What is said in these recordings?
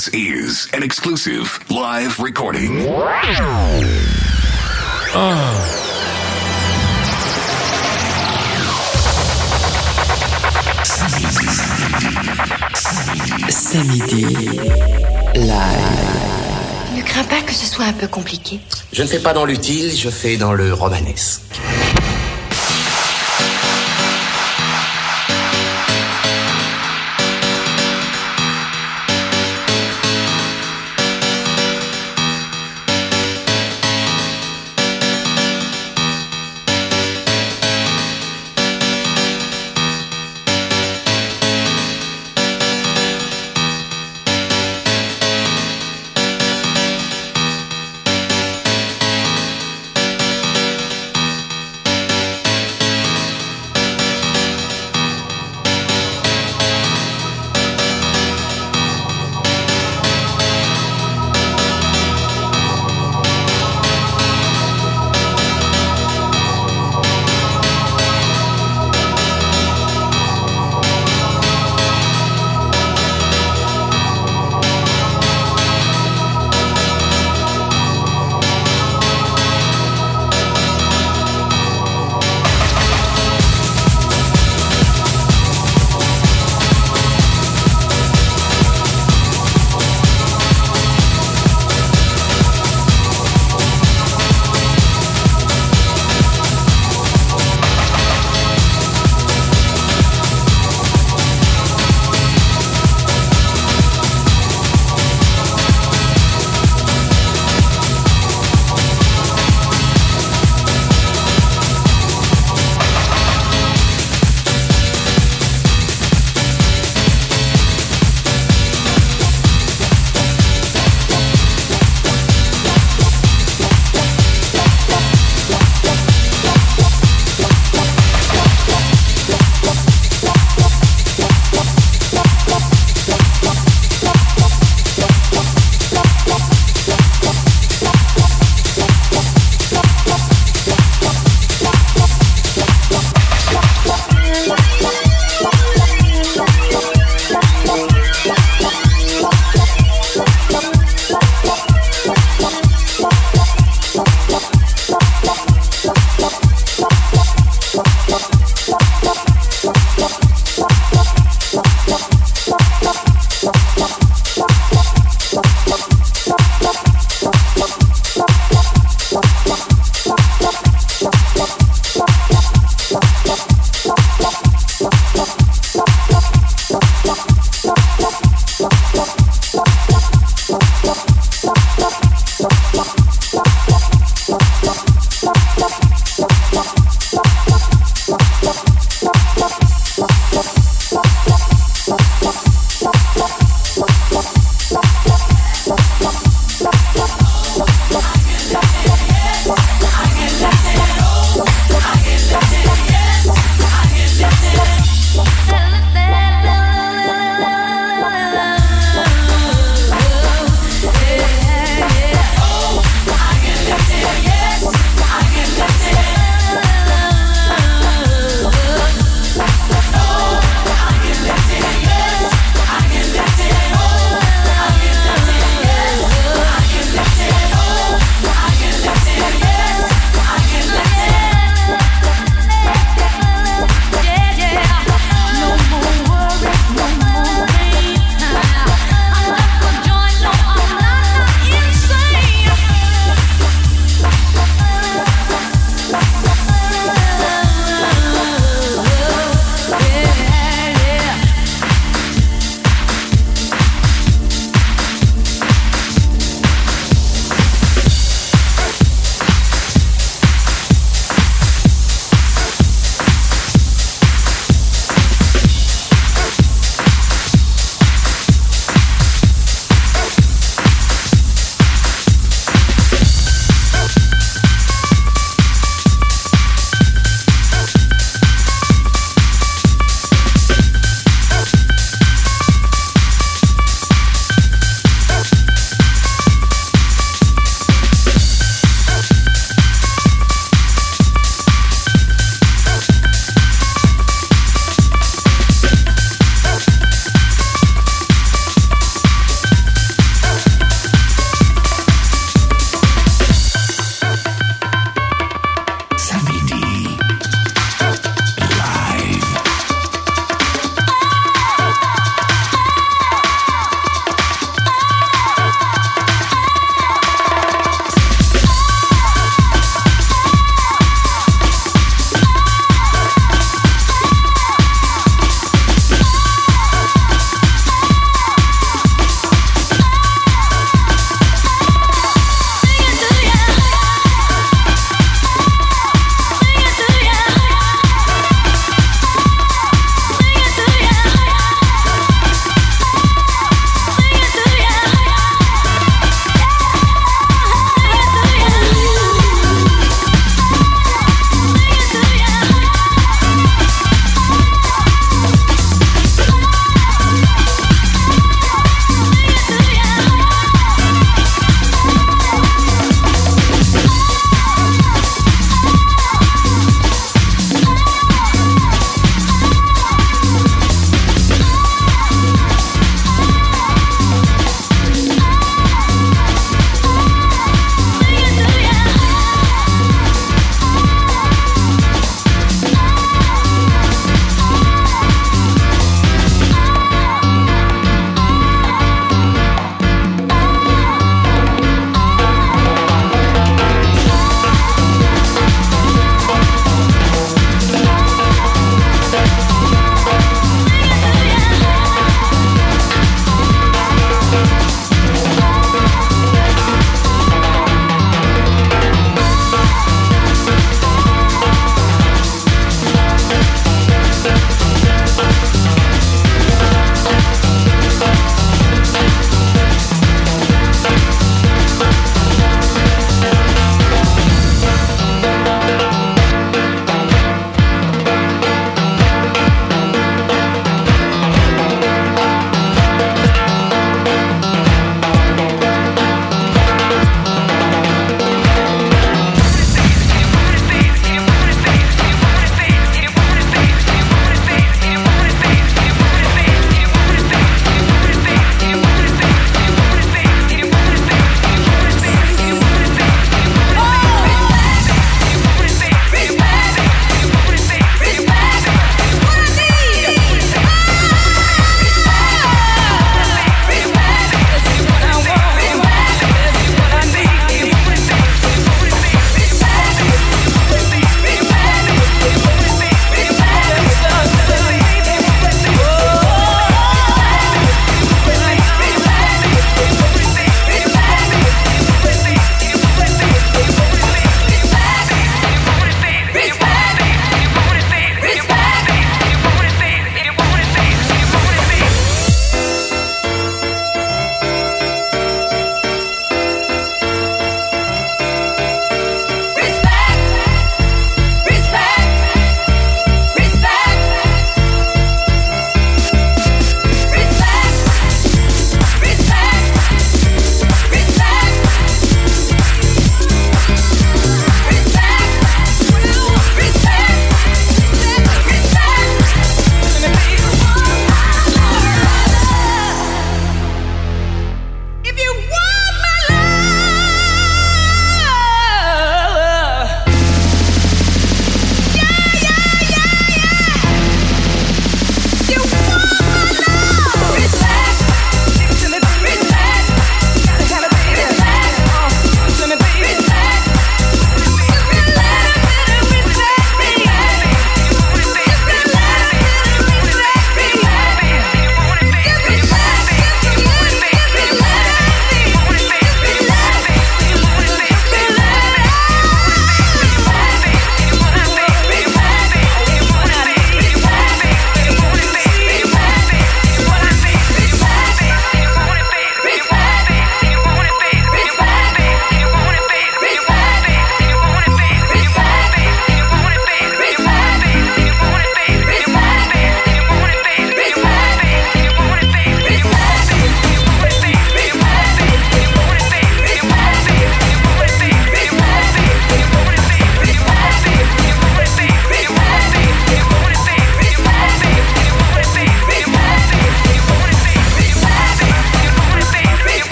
This is an exclusive live recording. Samedi live. Ne crains pas que ce soit un peu compliqué. Je ne fais pas dans l'utile, je fais dans le romanesque.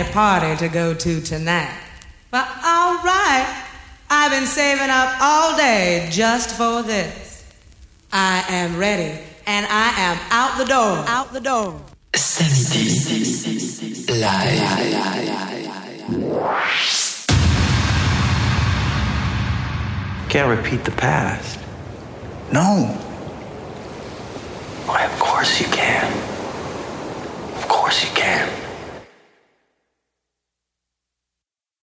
A party to go to tonight. But all right, I've been saving up all day just for this. I am ready, and I am out the door. Out the door. Samedi. Live. Can't repeat the past. No. Why, of course you can. Of course you can.